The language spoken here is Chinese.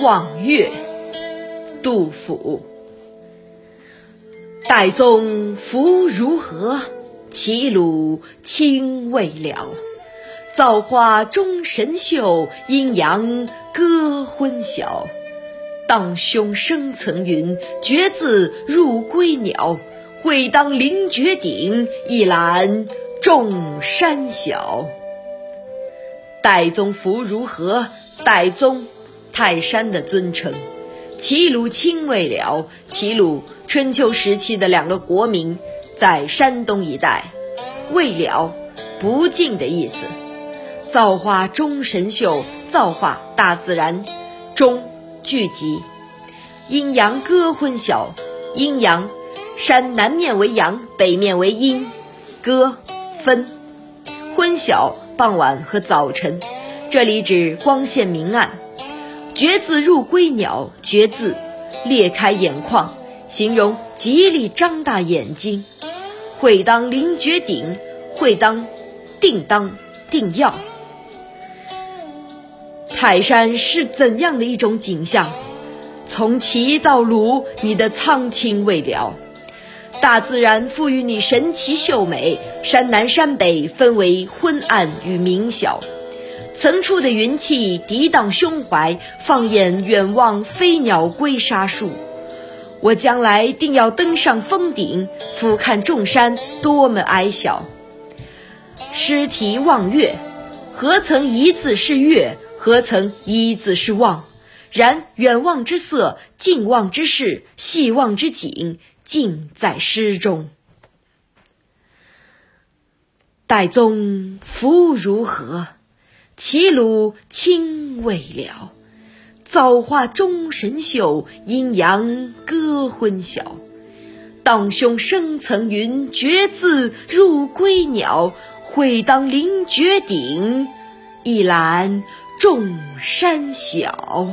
望岳，杜甫。岱宗夫如何？齐鲁青未了。造化钟神秀，阴阳割昏晓。荡胸生层云，决眦入归鸟。会当凌绝顶，一览众山小。岱宗夫如何？岱宗，泰山的尊称。齐鲁青未了。齐鲁，春秋时期的两个国名，在山东一带。未了，不尽的意思。造化钟神秀，造化大自然，钟聚集，阴阳割昏晓。阴阳，山南面为阳，北面为阴，割分。昏晓，傍晚和早晨，这里指光线明暗。决眦入归鸟，决眦，裂开眼眶，形容极力张大眼睛。会当凌绝顶，会当，定当，定要。泰山是怎样的一种景象？从齐到鲁，你的苍青未了。大自然赋予你神奇秀美，山南山北分为昏暗与明晓。层出的云气涤荡胸怀，放眼远望，飞鸟归沙树。我将来定要登上峰顶，俯瞰众山，多么矮小。诗题望岳，何曾一字是岳？何曾一字是望？然远望之色，近望之事，细望之景，尽在诗中。岱宗夫如何？齐鲁青未了。造化钟神秀，阴阳割昏晓。荡胸生层云，决眦入归鸟。会当凌绝顶，一览众山小。